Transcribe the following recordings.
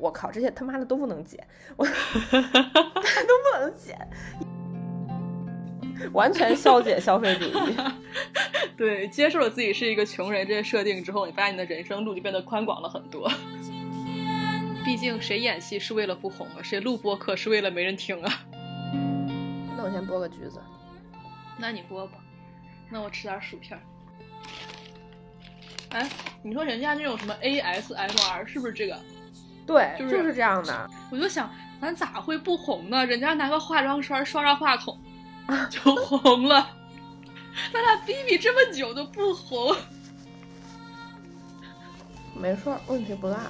我靠，这些他妈的都不能剪，我 都不能剪，完全消解消费主义。对，接受了自己是一个穷人这些设定之后，你发现你的人生路就变得宽广了很多。毕竟谁演戏是为了不红啊？谁录播客是为了没人听啊？那我先剥个橘子。那你剥吧，那我吃点薯片。哎，你说人家那种什么 ASMR 是不是这个？对，就是这样的。我就想，咱咋会不红呢？人家拿个化妆刷刷刷话筒 就红了，咱俩逼逼这么久都不红。没事，问题不大。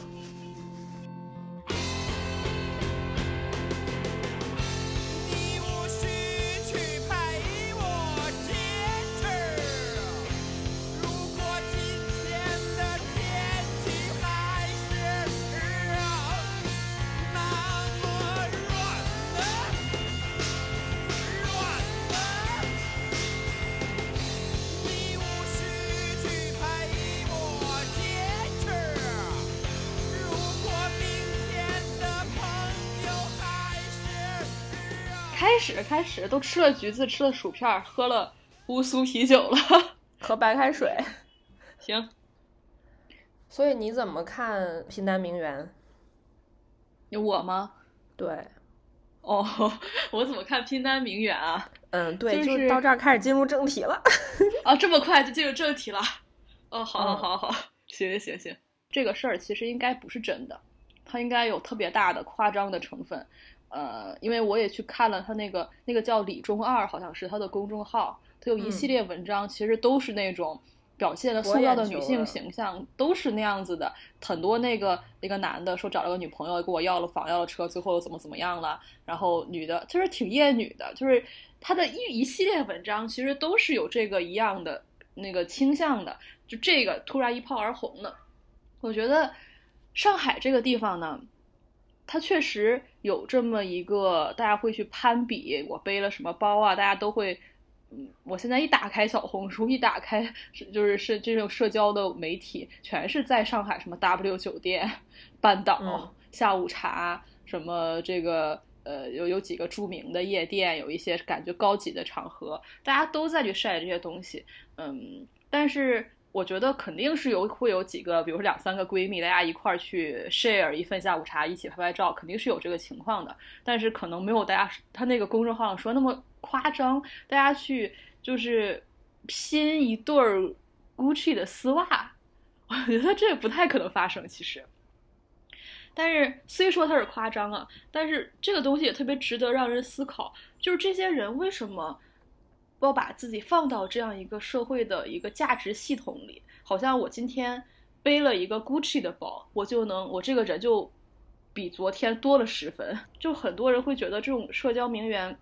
开始开始都吃了橘子，吃了薯片，喝了乌苏啤酒了，喝白开水。行。所以你怎么看《拼单名媛》？有我吗？对。哦，我怎么看《拼单名媛》啊？嗯，对，就是到这儿开始进入正题了。啊，这么快就进入正题了？哦，好，好，好，好，行，行，行。这个事儿其实应该不是真的，它应该有特别大的夸张的成分。呃，因为我也去看了他那个那个叫李中二，好像是他的公众号，他有一系列文章，其实都是那种表现的塑造的女性形象，都是那样子的。很多那个那个男的说找了个女朋友，跟我要了房要了车，最后又怎么怎么样了。然后女的就是挺厌女的，就是他的一一系列文章其实都是有这个一样的那个倾向的。就这个突然一炮而红的，我觉得上海这个地方呢。它确实有这么一个，大家会去攀比，我背了什么包啊？大家都会，嗯，我现在一打开小红书，一打开是就是是这种社交的媒体，全是在上海什么 W 酒店、半岛下午茶，什么这个呃有有几个著名的夜店，有一些感觉高级的场合，大家都在去晒这些东西，嗯，但是。我觉得肯定是有会有几个，比如说两三个闺蜜，大家一块儿去 share 一份下午茶，一起拍拍照，肯定是有这个情况的。但是可能没有大家他那个公众号上说那么夸张，大家去就是拼一对儿 Gucci 的丝袜，我觉得这不太可能发生。其实，但是虽说它是夸张啊，但是这个东西也特别值得让人思考，就是这些人为什么。要把自己放到这样一个社会的一个价值系统里，好像我今天背了一个 Gucci 的包，我就能，我这个人就比昨天多了十分。就很多人会觉得这种社交名媛，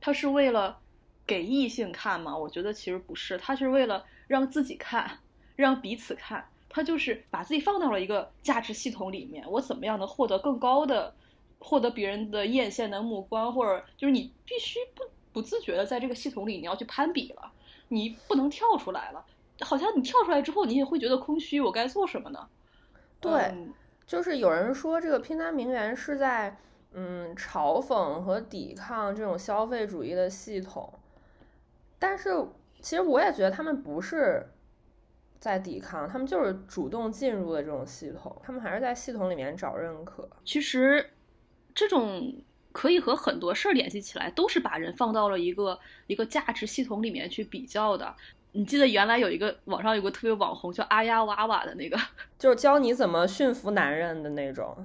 他是为了给异性看吗？我觉得其实不是，他是为了让自己看，让彼此看。他就是把自己放到了一个价值系统里面，我怎么样能获得更高的，获得别人的艳羡的目光，或者就是你必须不。不自觉的在这个系统里，你要去攀比了，你不能跳出来了。好像你跳出来之后，你也会觉得空虚。我该做什么呢？对，就是有人说这个拼单名媛是在嗯嘲讽和抵抗这种消费主义的系统，但是其实我也觉得他们不是在抵抗，他们就是主动进入了这种系统，他们还是在系统里面找认可。其实这种。可以和很多事儿联系起来，都是把人放到了一个一个价值系统里面去比较的。你记得原来有一个网上有个特别网红叫阿丫娃娃的那个，就是教你怎么驯服男人的那种。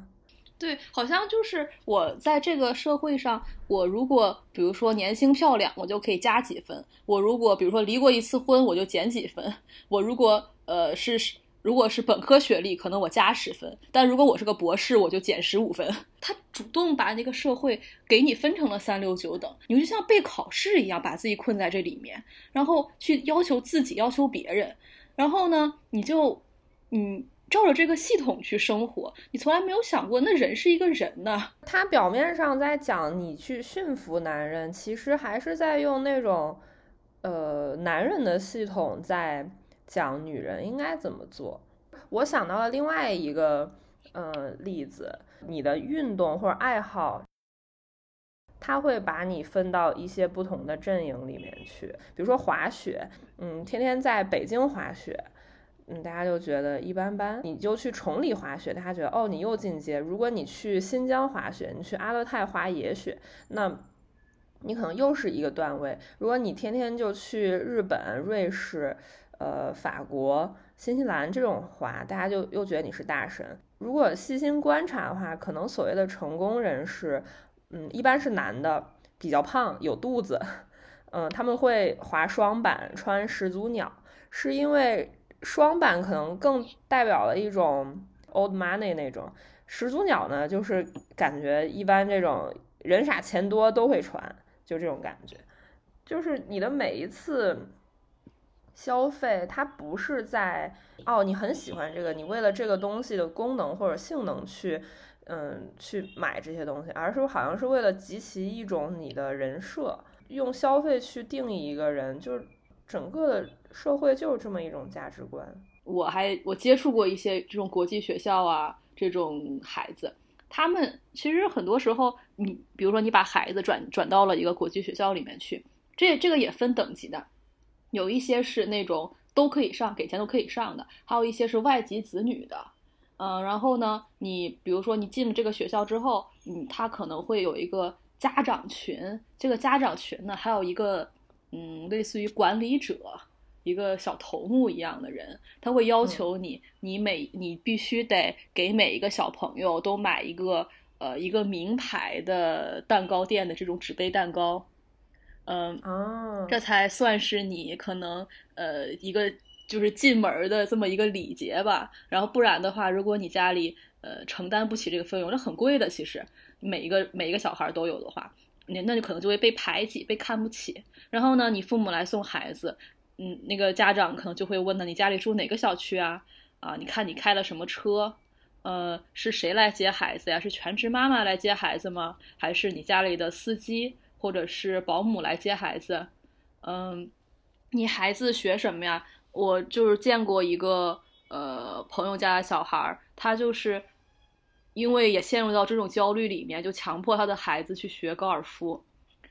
对，好像就是我在这个社会上，我如果比如说年轻漂亮，我就可以加几分；我如果比如说离过一次婚，我就减几分；我如果呃是。如果是本科学历，可能我加十分；但如果我是个博士，我就减十五分。他主动把那个社会给你分成了三六九等，你就像备考试一样，把自己困在这里面，然后去要求自己，要求别人。然后呢，你就嗯，照着这个系统去生活。你从来没有想过，那人是一个人呢。他表面上在讲你去驯服男人，其实还是在用那种呃男人的系统在。讲女人应该怎么做，我想到了另外一个呃例子，你的运动或者爱好，他会把你分到一些不同的阵营里面去。比如说滑雪，嗯，天天在北京滑雪，嗯，大家就觉得一般般。你就去崇礼滑雪，大家觉得哦，你又进阶。如果你去新疆滑雪，你去阿勒泰滑野雪，那你可能又是一个段位。如果你天天就去日本、瑞士、呃法国、新西兰这种滑，大家就又觉得你是大神。如果细心观察的话，可能所谓的成功人士，嗯，一般是男的，比较胖，有肚子，嗯，他们会滑双板，穿始祖鸟，是因为双板可能更代表了一种 old money 那种，始祖鸟呢，就是感觉一般这种人傻钱多都会穿，就这种感觉，就是你的每一次。消费它不是在哦，你很喜欢这个，你为了这个东西的功能或者性能去，嗯，去买这些东西，而是好像是为了集齐一种你的人设，用消费去定义一个人，就是整个的社会就是这么一种价值观。我还我接触过一些这种国际学校啊，这种孩子，他们其实很多时候，你比如说你把孩子转转到了一个国际学校里面去，这这个也分等级的。有一些是那种都可以上，给钱都可以上的，还有一些是外籍子女的，嗯，然后呢，你比如说你进了这个学校之后，嗯，他可能会有一个家长群，这个家长群呢，还有一个嗯，类似于管理者，一个小头目一样的人，他会要求你，你每你必须得给每一个小朋友都买一个呃一个名牌的蛋糕店的这种纸杯蛋糕。嗯，哦，这才算是你可能呃一个就是进门的这么一个礼节吧。然后不然的话，如果你家里呃承担不起这个费用，那很贵的。其实每一个每一个小孩都有的话，那那就可能就会被排挤、被看不起。然后呢，你父母来送孩子，嗯，那个家长可能就会问呢：你家里住哪个小区啊？啊，你看你开了什么车？呃，是谁来接孩子呀？是全职妈妈来接孩子吗？还是你家里的司机？或者是保姆来接孩子，嗯，你孩子学什么呀？我就是见过一个呃朋友家的小孩，他就是因为也陷入到这种焦虑里面，就强迫他的孩子去学高尔夫，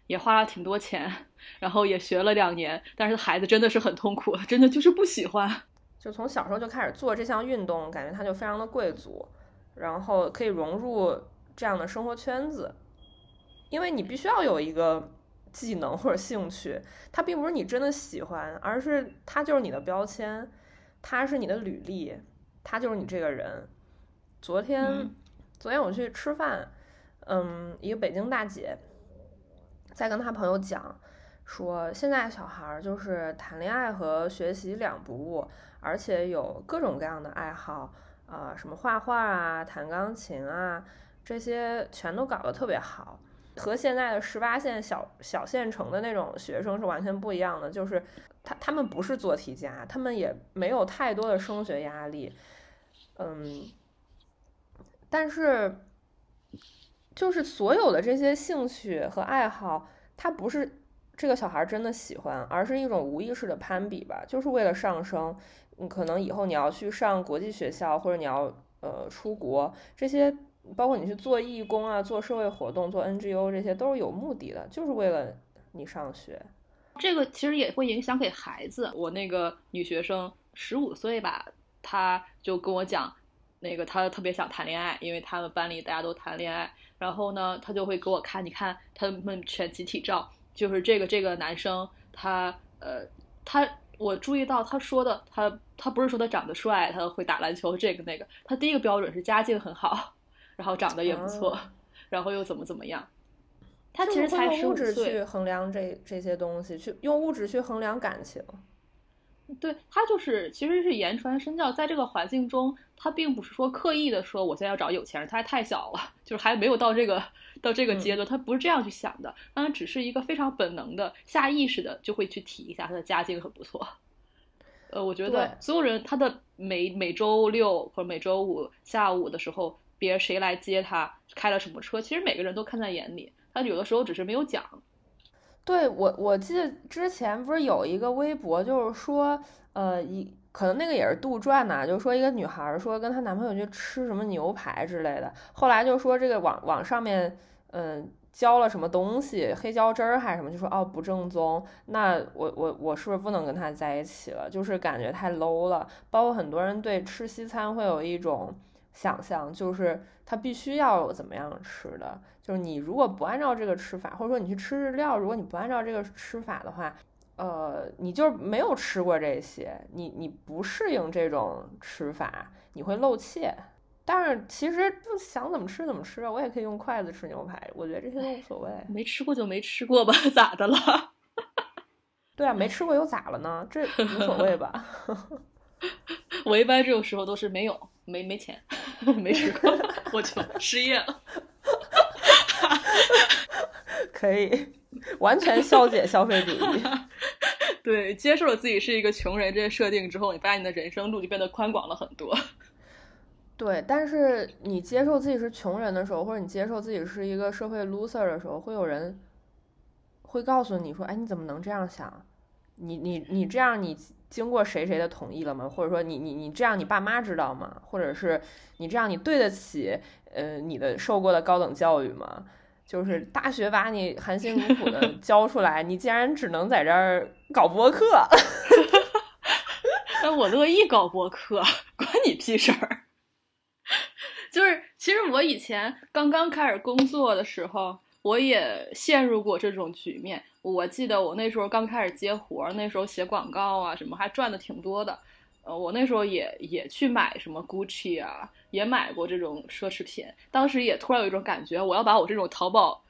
也花了挺多钱，然后也学了两年，但是孩子真的是很痛苦，真的就是不喜欢。就从小时候就开始做这项运动，感觉他就非常的贵族，然后可以融入这样的生活圈子。因为你必须要有一个技能或者兴趣，它并不是你真的喜欢，而是它就是你的标签，它是你的履历，它就是你这个人。昨天，昨天我去吃饭，嗯，一个北京大姐在跟她朋友讲，说现在小孩儿就是谈恋爱和学习两不误，而且有各种各样的爱好啊，什么画画啊、弹钢琴啊，这些全都搞得特别好。和现在的十八线小小县城的那种学生是完全不一样的，就是他他们不是做题家，他们也没有太多的升学压力，嗯，但是就是所有的这些兴趣和爱好，他不是这个小孩真的喜欢，而是一种无意识的攀比吧，就是为了上升。你可能以后你要去上国际学校，或者你要呃出国这些。包括你去做义工啊，做社会活动，做 NGO，这些都是有目的的，就是为了你上学。这个其实也会影响给孩子。我那个女学生十五岁吧，她就跟我讲，那个她特别想谈恋爱，因为他们班里大家都谈恋爱。然后呢，她就会给我看，你看他们全集体照，就是这个这个男生，他呃，他我注意到他说的，他他不是说他长得帅，他会打篮球，这个那个，他第一个标准是家境很好。然后长得也不错，然后又怎么怎么样？他其实才用物质去衡量这这些东西，去用物质去衡量感情。对他就是其实是言传身教，在这个环境中，他并不是说刻意的说我现在要找有钱人，他还太小了，就是还没有到这个到这个阶段，他不是这样去想的，当然只是一个非常本能的下意识的就会去提一下他的家境很不错。呃，我觉得所有人他的每每周六或者每周五下午的时候。别谁来接他，开了什么车，其实每个人都看在眼里。他有的时候只是没有讲。对我，我记得之前不是有一个微博，就是说，呃，一可能那个也是杜撰呐，就是说一个女孩说跟她男朋友去吃什么牛排之类的，后来就说这个网网上面，嗯。浇了什么东西，黑椒汁儿还是什么，就说哦不正宗，那我我我是不是不能跟他在一起了？就是感觉太 low 了。包括很多人对吃西餐会有一种想象，就是它必须要有怎么样吃的，就是你如果不按照这个吃法，或者说你去吃日料，如果你不按照这个吃法的话，呃，你就是没有吃过这些，你你不适应这种吃法，你会露怯。但是其实就想怎么吃怎么吃啊，我也可以用筷子吃牛排，我觉得这些都无所谓。没吃过就没吃过吧，咋的了？对啊，没吃过又咋了呢？这无所谓吧？我一般这种时候都是没有，没没钱，没吃过，我就失业了。可以完全消解消费主义。对，接受了自己是一个穷人这些设定之后，你发现你的人生路就变得宽广了很多。对，但是你接受自己是穷人的时候，或者你接受自己是一个社会 loser 的时候，会有人会告诉你说：“哎，你怎么能这样想？你你你这样，你经过谁谁的同意了吗？或者说，你你你这样，你爸妈知道吗？或者是你这样，你对得起呃你的受过的高等教育吗？就是大学把你含辛茹苦的 教出来，你竟然只能在这儿搞博客？那我乐意搞博客，关你屁事儿！”就是，其实我以前刚刚开始工作的时候，我也陷入过这种局面。我记得我那时候刚开始接活，那时候写广告啊什么，还赚的挺多的。呃，我那时候也也去买什么 Gucci 啊，也买过这种奢侈品。当时也突然有一种感觉，我要把我这种淘宝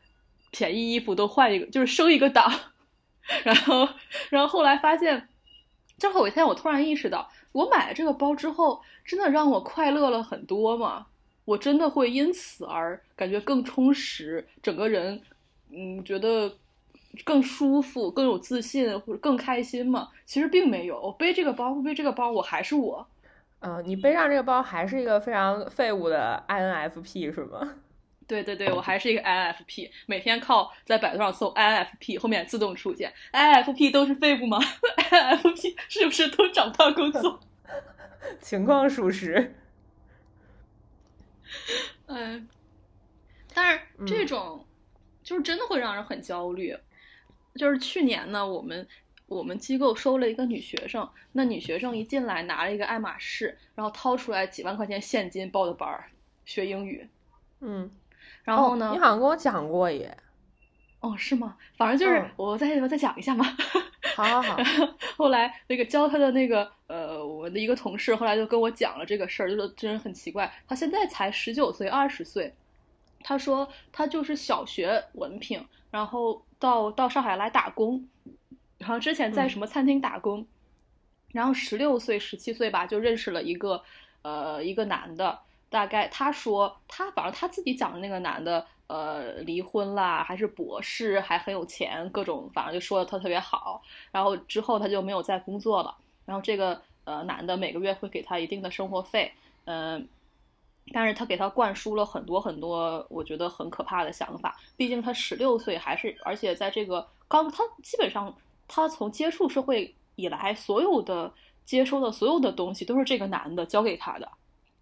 便宜衣服都换一个，就是升一个档。然后，然后后来发现，正好有一天我突然意识到，我买了这个包之后，真的让我快乐了很多嘛。我真的会因此而感觉更充实，整个人，嗯，觉得更舒服、更有自信或者更开心吗？其实并没有。我背这个包不背这个包，我还是我。嗯，你背上这个包还是一个非常废物的 INFP 是吗？对对对，我还是一个 INFP，每天靠在百度上搜 INFP，后面自动出现 INFP 都是废物吗？INFP 是不是都找不到工作？情况属实。嗯，但是这种就是真的会让人很焦虑。就是去年呢，我们我们机构收了一个女学生，那女学生一进来拿了一个爱马仕，然后掏出来几万块钱现金报的班儿学英语。嗯，然后呢？你好像跟我讲过耶。哦，是吗？反正就是我再我再讲一下嘛。好好好。后来那个教他的那个呃，我的一个同事后来就跟我讲了这个事儿，就说真的很奇怪，他现在才十九岁二十岁，他说他就是小学文凭，然后到到上海来打工，然后之前在什么餐厅打工，然后十六岁十七岁吧就认识了一个呃一个男的，大概他说他反正他自己讲的那个男的。呃，离婚啦，还是博士，还很有钱，各种反正就说的他特别好。然后之后他就没有再工作了。然后这个呃男的每个月会给他一定的生活费，嗯，但是他给他灌输了很多很多我觉得很可怕的想法。毕竟他十六岁，还是而且在这个刚他基本上他从接触社会以来，所有的接收的所有的东西都是这个男的教给他的。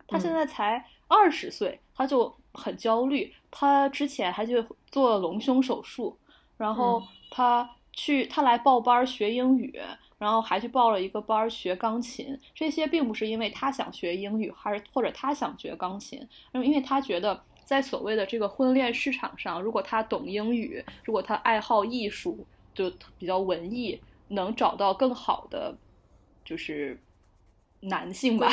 他现在才二十岁，他就很焦虑。他之前还去做了隆胸手术，然后他去他来报班学英语，然后还去报了一个班学钢琴。这些并不是因为他想学英语，还是或者他想学钢琴，因为他觉得在所谓的这个婚恋市场上，如果他懂英语，如果他爱好艺术，就比较文艺，能找到更好的就是男性吧。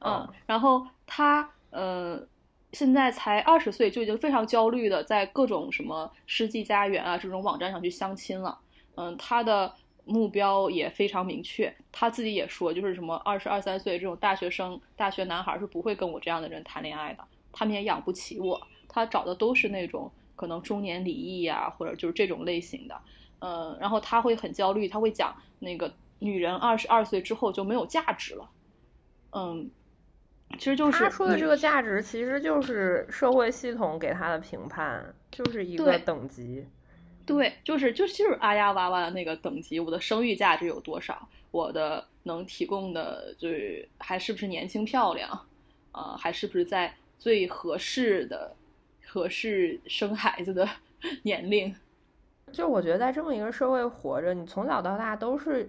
嗯，然后他呃。现在才二十岁，就已经非常焦虑的在各种什么世纪佳缘啊这种网站上去相亲了。嗯，他的目标也非常明确，他自己也说，就是什么二十二三岁这种大学生、大学男孩是不会跟我这样的人谈恋爱的，他们也养不起我。他找的都是那种可能中年离异呀，或者就是这种类型的。嗯，然后他会很焦虑，他会讲那个女人二十二岁之后就没有价值了。嗯。其实就是他说的这个价值，其实就是社会系统给他的评判，就是一个等级。对，就是就就是阿呀娃娃的那个等级。我的生育价值有多少？我的能提供的，就是还是不是年轻漂亮，啊，还是不是在最合适的、合适生孩子的年龄？就我觉得，在这么一个社会活着，你从小到大都是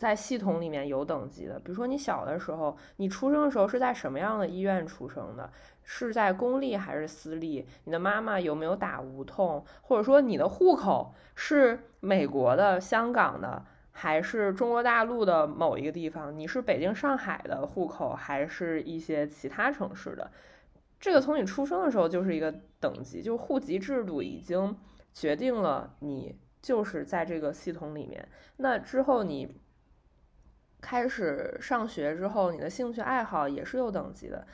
在系统里面有等级的。比如说，你小的时候，你出生的时候是在什么样的医院出生的？是在公立还是私立？你的妈妈有没有打无痛？或者说，你的户口是美国的、香港的，还是中国大陆的某一个地方？你是北京、上海的户口，还是一些其他城市的？这个从你出生的时候就是一个等级，就是户籍制度已经决定了你就是在这个系统里面。那之后你开始上学之后，你的兴趣爱好也是有等级的，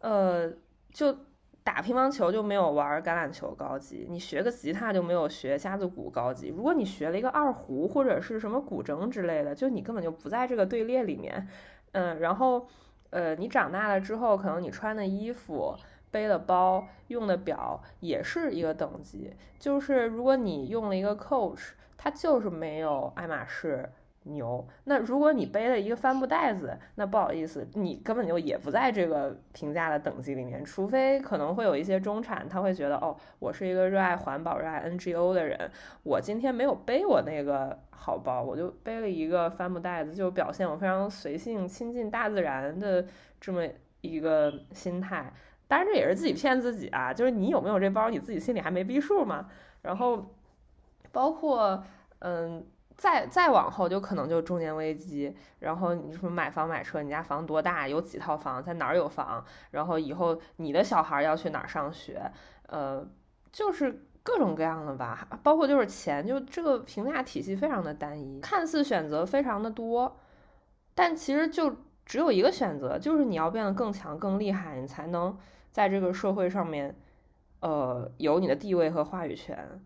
呃。就打乒乓球就没有玩橄榄球高级，你学个吉他就没有学架子鼓高级。如果你学了一个二胡或者是什么古筝之类的，就你根本就不在这个队列里面。嗯，然后呃，你长大了之后，可能你穿的衣服、背的包、用的表也是一个等级。就是如果你用了一个 Coach，它就是没有爱马仕。牛，那如果你背了一个帆布袋子，那不好意思，你根本就也不在这个评价的等级里面，除非可能会有一些中产，他会觉得哦，我是一个热爱环保、热爱 NGO 的人，我今天没有背我那个好包，我就背了一个帆布袋子，就表现我非常随性、亲近大自然的这么一个心态。当然这也是自己骗自己啊，就是你有没有这包，你自己心里还没逼数嘛。然后包括嗯。再再往后就可能就中年危机，然后你什么买房买车，你家房多大，有几套房，在哪儿有房，然后以后你的小孩要去哪儿上学，呃，就是各种各样的吧，包括就是钱，就这个评价体系非常的单一，看似选择非常的多，但其实就只有一个选择，就是你要变得更强更厉害，你才能在这个社会上面，呃，有你的地位和话语权。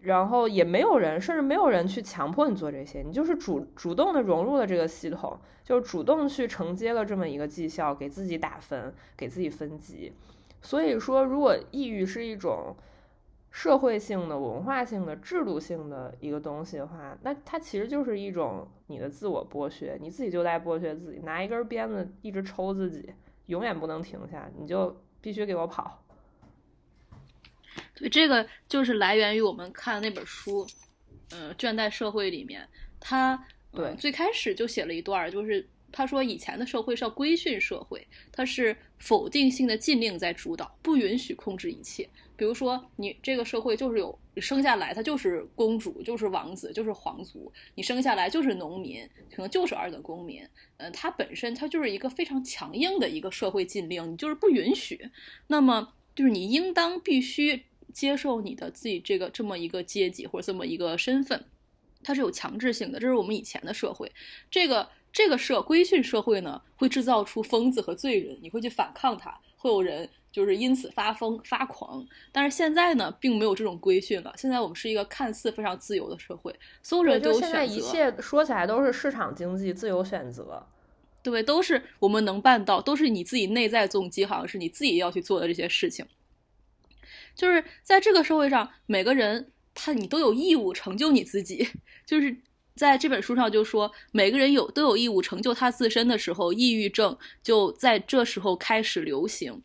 然后也没有人，甚至没有人去强迫你做这些，你就是主主动的融入了这个系统，就是主动去承接了这么一个绩效，给自己打分，给自己分级。所以说，如果抑郁是一种社会性的、文化性的、制度性的一个东西的话，那它其实就是一种你的自我剥削，你自己就在剥削自己，拿一根鞭子一直抽自己，永远不能停下，你就必须给我跑。对，这个就是来源于我们看那本书，呃，《倦怠社会》里面，他对最开始就写了一段，就是他说以前的社会是要规训社会，它是否定性的禁令在主导，不允许控制一切。比如说，你这个社会就是有生下来，他就是公主，就是王子，就是皇族；你生下来就是农民，可能就是二等公民。嗯，它本身它就是一个非常强硬的一个社会禁令，你就是不允许。那么就是你应当必须。接受你的自己这个这么一个阶级或者这么一个身份，它是有强制性的。这是我们以前的社会，这个这个社规训社会呢，会制造出疯子和罪人，你会去反抗他，会有人就是因此发疯发狂。但是现在呢，并没有这种规训了。现在我们是一个看似非常自由的社会，所有人都有选择。现在一切说起来都是市场经济，自由选择，对，都是我们能办到，都是你自己内在动机，好像是你自己要去做的这些事情。就是在这个社会上，每个人他你都有义务成就你自己。就是在这本书上就说，每个人有都有义务成就他自身的时候，抑郁症就在这时候开始流行。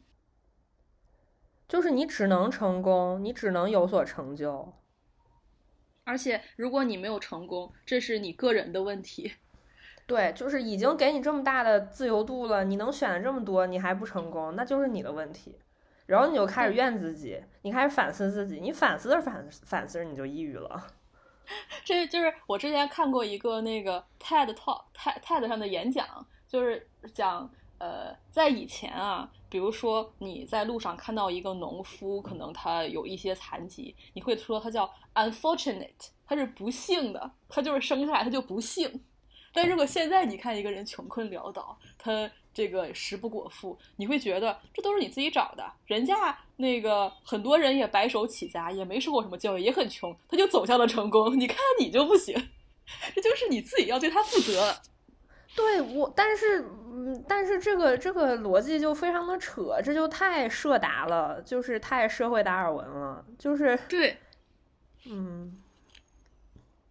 就是你只能成功，你只能有所成就，而且如果你没有成功，这是你个人的问题。对，就是已经给你这么大的自由度了，你能选的这么多，你还不成功，那就是你的问题。然后你就开始怨自己，你开始反思自己，你反思着反反思着你就抑郁了。这就是我之前看过一个那个 TED Talk，TED TED 上的演讲，就是讲呃，在以前啊，比如说你在路上看到一个农夫，可能他有一些残疾，你会说他叫 unfortunate，他是不幸的，他就是生下来他就不幸。但如果现在你看一个人穷困潦倒，他。这个食不果腹，你会觉得这都是你自己找的。人家那个很多人也白手起家，也没受过什么教育，也很穷，他就走向了成功。你看你就不行，这就是你自己要对他负责。对我，但是，嗯，但是这个这个逻辑就非常的扯，这就太社达了，就是太社会达尔文了，就是对，嗯。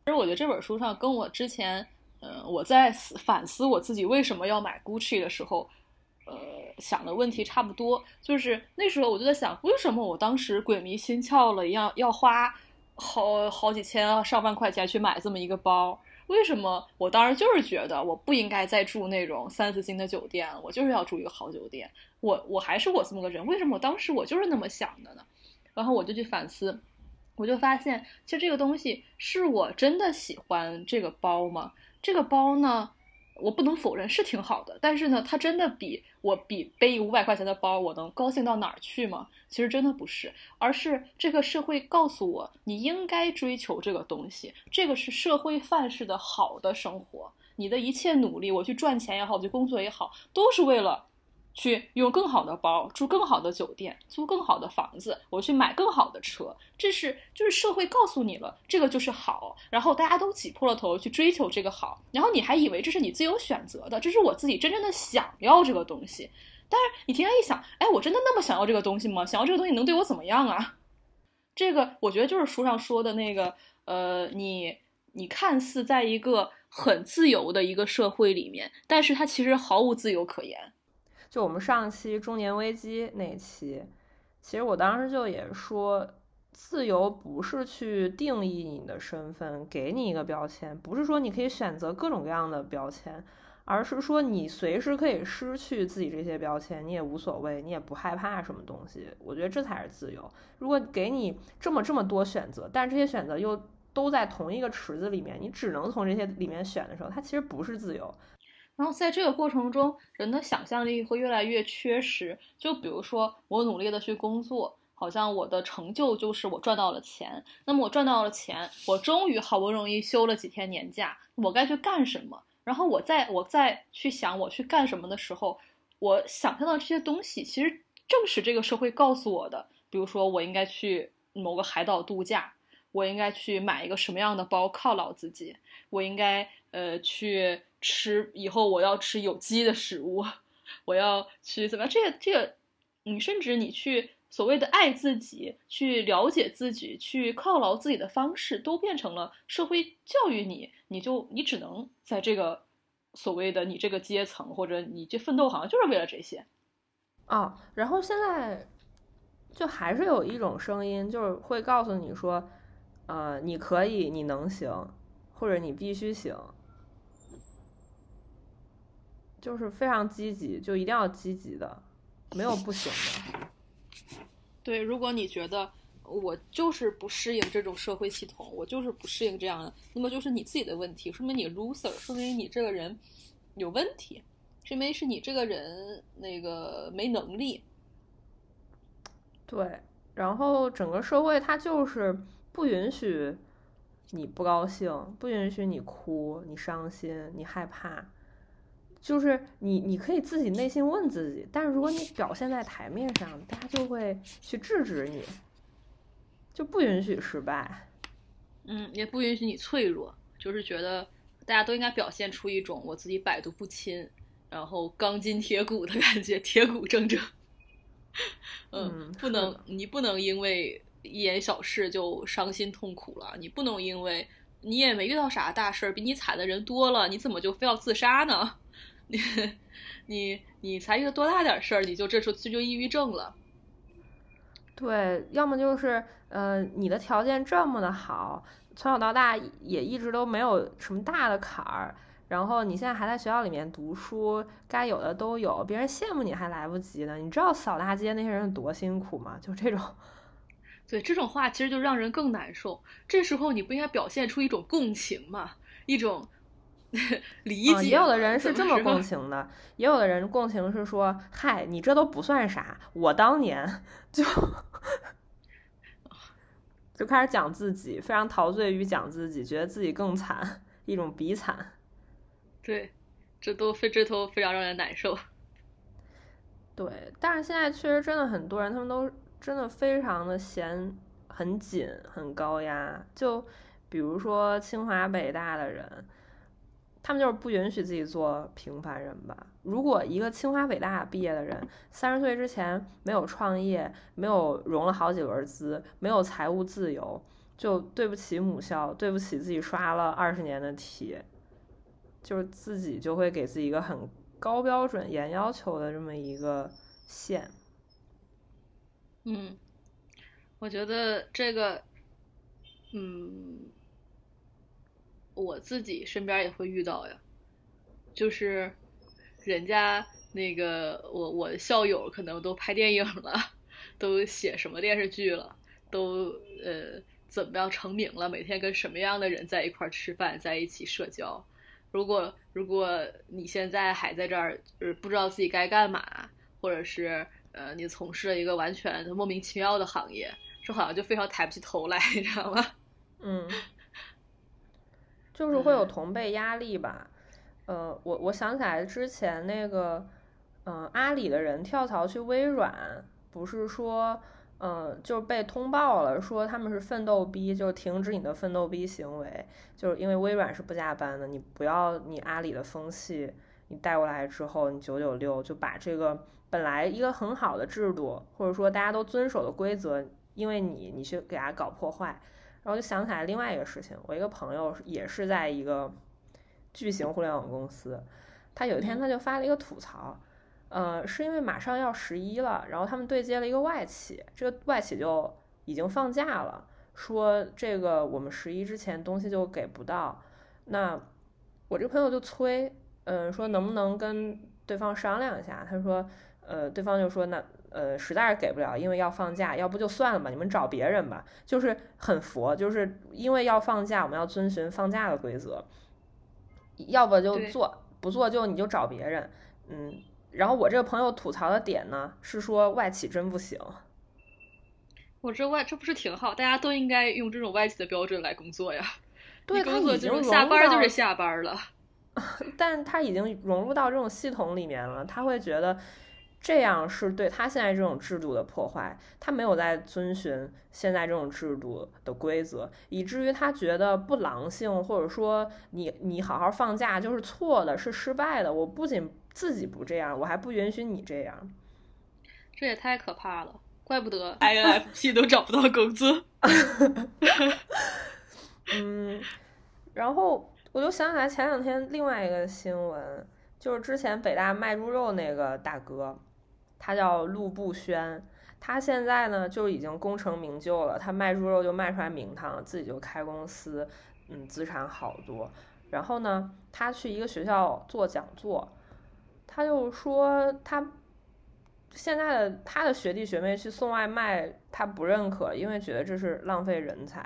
其实我觉得这本书上跟我之前。嗯，我在反思我自己为什么要买 Gucci 的时候，呃，想的问题差不多。就是那时候我就在想，为什么我当时鬼迷心窍了，一样要花好好几千上万块钱去买这么一个包？为什么我当时就是觉得我不应该再住那种三四星的酒店，我就是要住一个好酒店。我我还是我这么个人，为什么我当时我就是那么想的呢？然后我就去反思。我就发现，其实这个东西是我真的喜欢这个包吗？这个包呢，我不能否认是挺好的，但是呢，它真的比我比背一五百块钱的包，我能高兴到哪儿去吗？其实真的不是，而是这个社会告诉我，你应该追求这个东西，这个是社会范式的好的生活，你的一切努力，我去赚钱也好，我去工作也好，都是为了。去用更好的包，住更好的酒店，租更好的房子，我去买更好的车，这是就是社会告诉你了，这个就是好，然后大家都挤破了头去追求这个好，然后你还以为这是你自由选择的，这是我自己真正的想要这个东西，但是你停下一想，哎，我真的那么想要这个东西吗？想要这个东西能对我怎么样啊？这个我觉得就是书上说的那个，呃，你你看似在一个很自由的一个社会里面，但是它其实毫无自由可言。就我们上期中年危机那期，其实我当时就也说，自由不是去定义你的身份，给你一个标签，不是说你可以选择各种各样的标签，而是说你随时可以失去自己这些标签，你也无所谓，你也不害怕什么东西。我觉得这才是自由。如果给你这么这么多选择，但这些选择又都在同一个池子里面，你只能从这些里面选的时候，它其实不是自由。然后在这个过程中，人的想象力会越来越缺失。就比如说，我努力的去工作，好像我的成就就是我赚到了钱。那么我赚到了钱，我终于好不容易休了几天年假，我该去干什么？然后我再我再去想我去干什么的时候，我想象到这些东西，其实正是这个社会告诉我的。比如说，我应该去某个海岛度假，我应该去买一个什么样的包犒劳自己，我应该呃去。吃以后我要吃有机的食物，我要去怎么样？这个这个，你甚至你去所谓的爱自己，去了解自己，去犒劳自己的方式，都变成了社会教育你，你就你只能在这个所谓的你这个阶层或者你这奋斗，好像就是为了这些。哦，然后现在就还是有一种声音，就是会告诉你说，呃，你可以，你能行，或者你必须行。就是非常积极，就一定要积极的，没有不行的。对，如果你觉得我就是不适应这种社会系统，我就是不适应这样的，那么就是你自己的问题，说明你 loser，说明你这个人有问题，说明是你这个人那个没能力。对，然后整个社会它就是不允许你不高兴，不允许你哭，你伤心，你害怕。就是你，你可以自己内心问自己，但是如果你表现在台面上，大家就会去制止你，就不允许失败，嗯，也不允许你脆弱，就是觉得大家都应该表现出一种我自己百毒不侵，然后钢筋铁骨的感觉，铁骨铮铮，嗯，不能，你不能因为一点小事就伤心痛苦了，你不能因为你也没遇到啥大事儿，比你惨的人多了，你怎么就非要自杀呢？你你你才遇到多大点事儿，你就这时候就就抑郁症了？对，要么就是呃，你的条件这么的好，从小到大也一直都没有什么大的坎儿，然后你现在还在学校里面读书，该有的都有，别人羡慕你还来不及呢。你知道扫大街那些人多辛苦吗？就这种，对这种话其实就让人更难受。这时候你不应该表现出一种共情吗？一种。理解，也有的人是这么共 情的，也有的人共情是说：“嗨，你这都不算啥，我当年 就就开始讲自己，非常陶醉于讲自己，觉得自己更惨，一种比惨。”对，这都非这都非常让人难受。对，但是现在确实真的很多人，他们都真的非常的闲，很紧，很高压。就比如说清华北大的人。他们就是不允许自己做平凡人吧？如果一个清华北大毕业的人，三十岁之前没有创业，没有融了好几轮资，没有财务自由，就对不起母校，对不起自己刷了二十年的题。就是自己就会给自己一个很高标准、严要求的这么一个线。嗯，我觉得这个，嗯，我自己身边也会遇到呀，就是人家那个我我校友可能都拍电影了，都写什么电视剧了，都呃怎么样成名了，每天跟什么样的人在一块吃饭，在一起社交。如果如果你现在还在这儿，就是不知道自己该干嘛，或者是。呃，你从事了一个完全莫名其妙的行业，这好像就非常抬不起头来，你知道吗？嗯，就是会有同辈压力吧。呃，我我想起来之前那个，嗯，阿里的人跳槽去微软，不是说，嗯，就被通报了，说他们是奋斗逼，就停止你的奋斗逼行为，就是因为微软是不加班的，你不要你阿里的风气，你带过来之后，你九九六就把这个。本来一个很好的制度，或者说大家都遵守的规则，因为你你去给它搞破坏，然后就想起来另外一个事情。我一个朋友也是在一个巨型互联网公司，他有一天他就发了一个吐槽，呃，是因为马上要十一了，然后他们对接了一个外企，这个外企就已经放假了，说这个我们十一之前东西就给不到，那我这个朋友就催，嗯，说能不能跟对方商量一下，他说。呃，对方就说那呃实在是给不了，因为要放假，要不就算了吧，你们找别人吧。就是很佛，就是因为要放假，我们要遵循放假的规则。要不就做，不做就你就找别人。嗯，然后我这个朋友吐槽的点呢是说外企真不行。我这外这不是挺好？大家都应该用这种外企的标准来工作呀。对，工作就是下班就是下班了。但他已经融入到这种系统里面了，他会觉得。这样是对他现在这种制度的破坏，他没有在遵循现在这种制度的规则，以至于他觉得不狼性，或者说你你好好放假就是错的，是失败的。我不仅自己不这样，我还不允许你这样，这也太可怕了，怪不得 INFP 都找不到工作。嗯，然后我就想起来前两天另外一个新闻，就是之前北大卖猪肉那个大哥。他叫陆步轩，他现在呢就已经功成名就了。他卖猪肉就卖出来名堂，自己就开公司，嗯，资产好多。然后呢，他去一个学校做讲座，他就说他现在的他的学弟学妹去送外卖，他不认可，因为觉得这是浪费人才。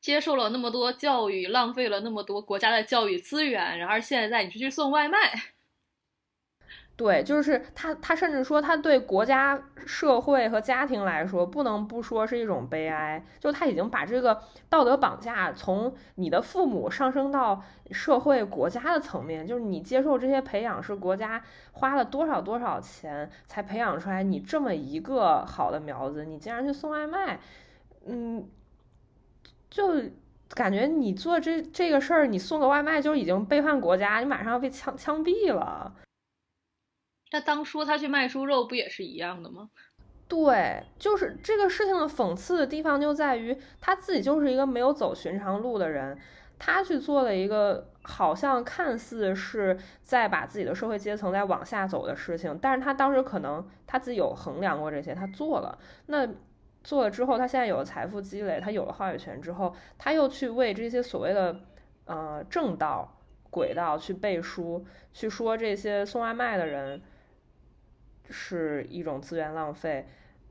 接受了那么多教育，浪费了那么多国家的教育资源，然而现在你去去送外卖。对，就是他，他甚至说，他对国家、社会和家庭来说，不能不说是一种悲哀。就他已经把这个道德绑架从你的父母上升到社会、国家的层面，就是你接受这些培养是国家花了多少多少钱才培养出来你这么一个好的苗子，你竟然去送外卖，嗯，就感觉你做这这个事儿，你送个外卖就已经背叛国家，你马上要被枪枪毙了。那当初他去卖猪肉不也是一样的吗？对，就是这个事情的讽刺的地方就在于他自己就是一个没有走寻常路的人，他去做了一个好像看似是在把自己的社会阶层在往下走的事情，但是他当时可能他自己有衡量过这些，他做了，那做了之后，他现在有了财富积累，他有了话语权之后，他又去为这些所谓的呃正道轨道去背书，去说这些送外卖的人。是一种资源浪费，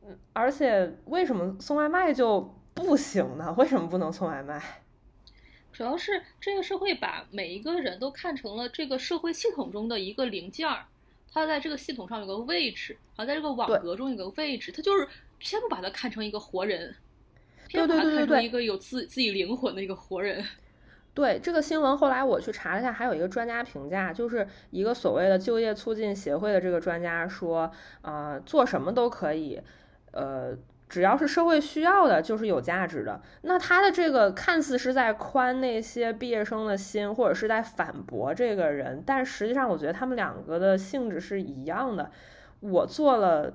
嗯，而且为什么送外卖就不行呢？为什么不能送外卖？主要是这个社会把每一个人都看成了这个社会系统中的一个零件儿，他在这个系统上有个位置，啊，在这个网格中有个位置，他就是偏不把他看成一个活人，偏把他看成一个有自自己灵魂的一个活人。对这个新闻，后来我去查了一下，还有一个专家评价，就是一个所谓的就业促进协会的这个专家说，啊，做什么都可以，呃，只要是社会需要的，就是有价值的。那他的这个看似是在宽那些毕业生的心，或者是在反驳这个人，但实际上我觉得他们两个的性质是一样的。我做了。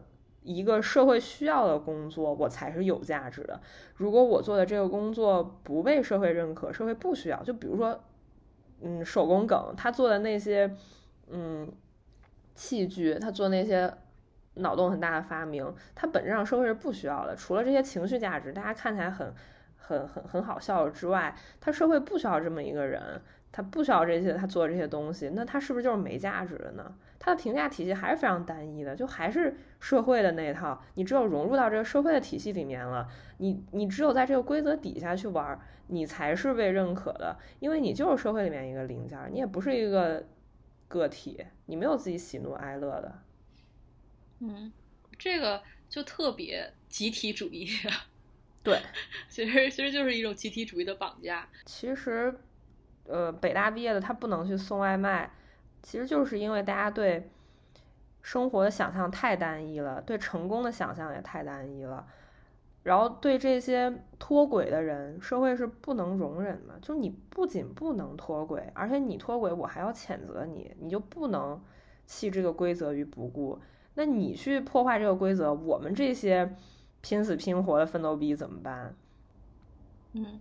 一个社会需要的工作，我才是有价值的。如果我做的这个工作不被社会认可，社会不需要，就比如说嗯手工梗，他做的那些嗯器具，他做那些脑洞很大的发明，他本质上社会是不需要的。除了这些情绪价值，大家看起来很很很很好笑之外，他社会不需要这么一个人，他不需要这些他做这些东西，那他是不是就是没价值的呢？他的评价体系还是非常单一的，就还是社会的那一套。你只有融入到这个社会的体系里面了，你你只有在这个规则底下去玩，你才是被认可的，因为你就是社会里面一个零件，你也不是一个个体，你没有自己喜怒哀乐的。嗯，这个就特别集体主义。对，其实其实就是一种集体主义的绑架。其实，呃，北大毕业的他不能去送外卖。其实就是因为大家对生活的想象太单一了，对成功的想象也太单一了，然后对这些脱轨的人，社会是不能容忍的。就你不仅不能脱轨，而且你脱轨，我还要谴责你，你就不能弃这个规则于不顾。那你去破坏这个规则，我们这些拼死拼活的奋斗逼怎么办？嗯，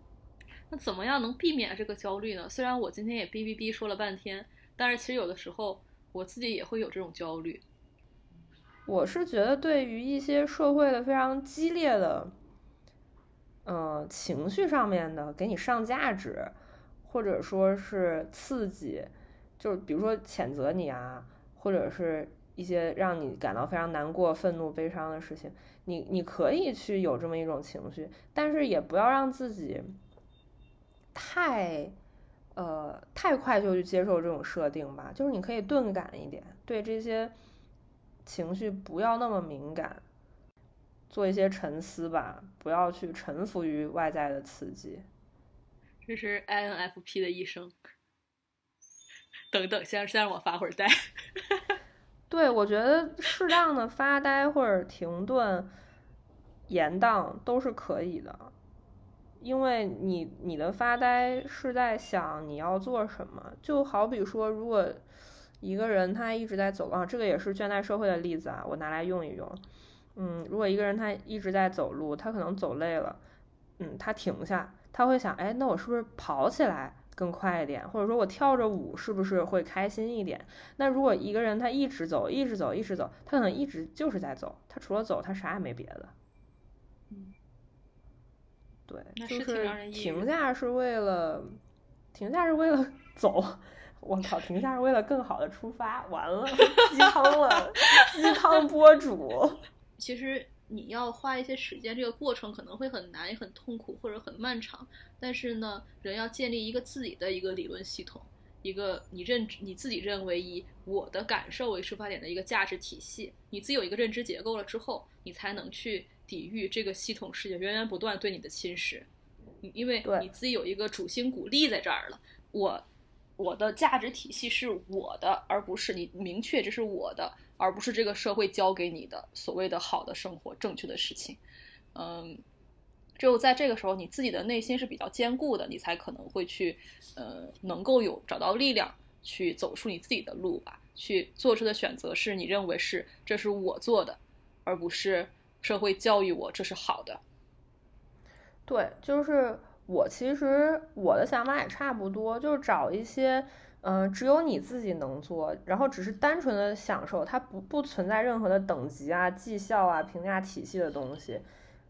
那怎么样能避免这个焦虑呢？虽然我今天也哔哔哔说了半天。但是其实有的时候我自己也会有这种焦虑。我是觉得对于一些社会的非常激烈的，呃，情绪上面的给你上价值，或者说是刺激，就是比如说谴责你啊，或者是一些让你感到非常难过、愤怒、悲伤的事情，你你可以去有这么一种情绪，但是也不要让自己太。呃，太快就去接受这种设定吧，就是你可以钝感一点，对这些情绪不要那么敏感，做一些沉思吧，不要去臣服于外在的刺激。这是 INFP 的一生。等等，先先让我发会儿呆。对，我觉得适当的发呆或者停顿、延宕都是可以的。因为你你的发呆是在想你要做什么，就好比说，如果一个人他一直在走啊，这个也是倦怠社会的例子啊，我拿来用一用。嗯，如果一个人他一直在走路，他可能走累了，嗯，他停下，他会想，哎，那我是不是跑起来更快一点？或者说我跳着舞是不是会开心一点？那如果一个人他一直走，一直走，一直走，他可能一直就是在走，他除了走，他啥也没别的。对，就是停下是为了停下是为了走，我靠，停下是为了更好的出发。完了，鸡汤了，鸡汤博主。其实你要花一些时间，这个过程可能会很难，也很痛苦，或者很漫长。但是呢，人要建立一个自己的一个理论系统，一个你认你自己认为以我的感受为出发点的一个价值体系。你自己有一个认知结构了之后，你才能去。抵御这个系统世界源源不断对你的侵蚀，因为你自己有一个主心骨立在这儿了。我我的价值体系是我的，而不是你明确这是我的，而不是这个社会教给你的所谓的好的生活、正确的事情。嗯，只有在这个时候，你自己的内心是比较坚固的，你才可能会去呃，能够有找到力量去走出你自己的路吧。去做出的选择是你认为是这是我做的，而不是。社会教育我这是好的，对，就是我其实我的想法也差不多，就是找一些嗯，只有你自己能做，然后只是单纯的享受，它不不存在任何的等级啊、绩效啊、评价体系的东西。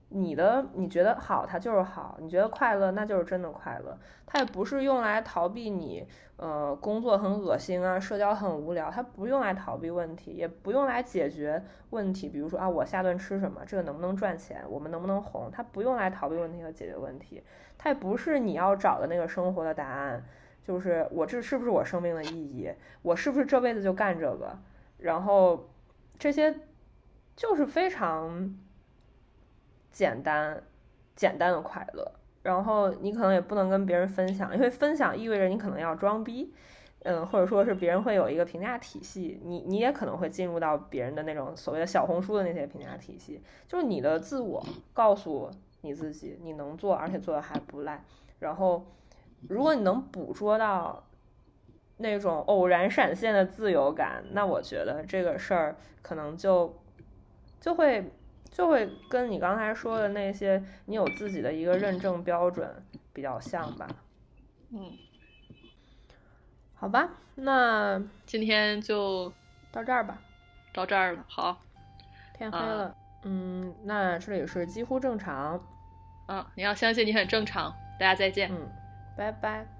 你的你觉得好，它就是好；你觉得快乐，那就是真的快乐。它也不是用来逃避你，呃，工作很恶心啊，社交很无聊。它不用来逃避问题，也不用来解决问题。比如说啊，我下顿吃什么？这个能不能赚钱？我们能不能红？它不用来逃避问题和解决问题。它也不是你要找的那个生活的答案。就是我这是不是我生命的意义？我是不是这辈子就干这个？然后这些就是非常。简单，简单的快乐。然后你可能也不能跟别人分享，因为分享意味着你可能要装逼，嗯，或者说是别人会有一个评价体系，你你也可能会进入到别人的那种所谓的小红书的那些评价体系。就是你的自我告诉你自己，你能做，而且做的还不赖。然后，如果你能捕捉到那种偶然闪现的自由感，那我觉得这个事儿可能就就会。就会跟你刚才说的那些，你有自己的一个认证标准比较像吧？嗯。好吧，那今天就到这儿吧，到这儿了。好，天黑了。嗯，那这里是几乎正常。嗯，你要相信你很正常。大家再见。嗯，拜拜。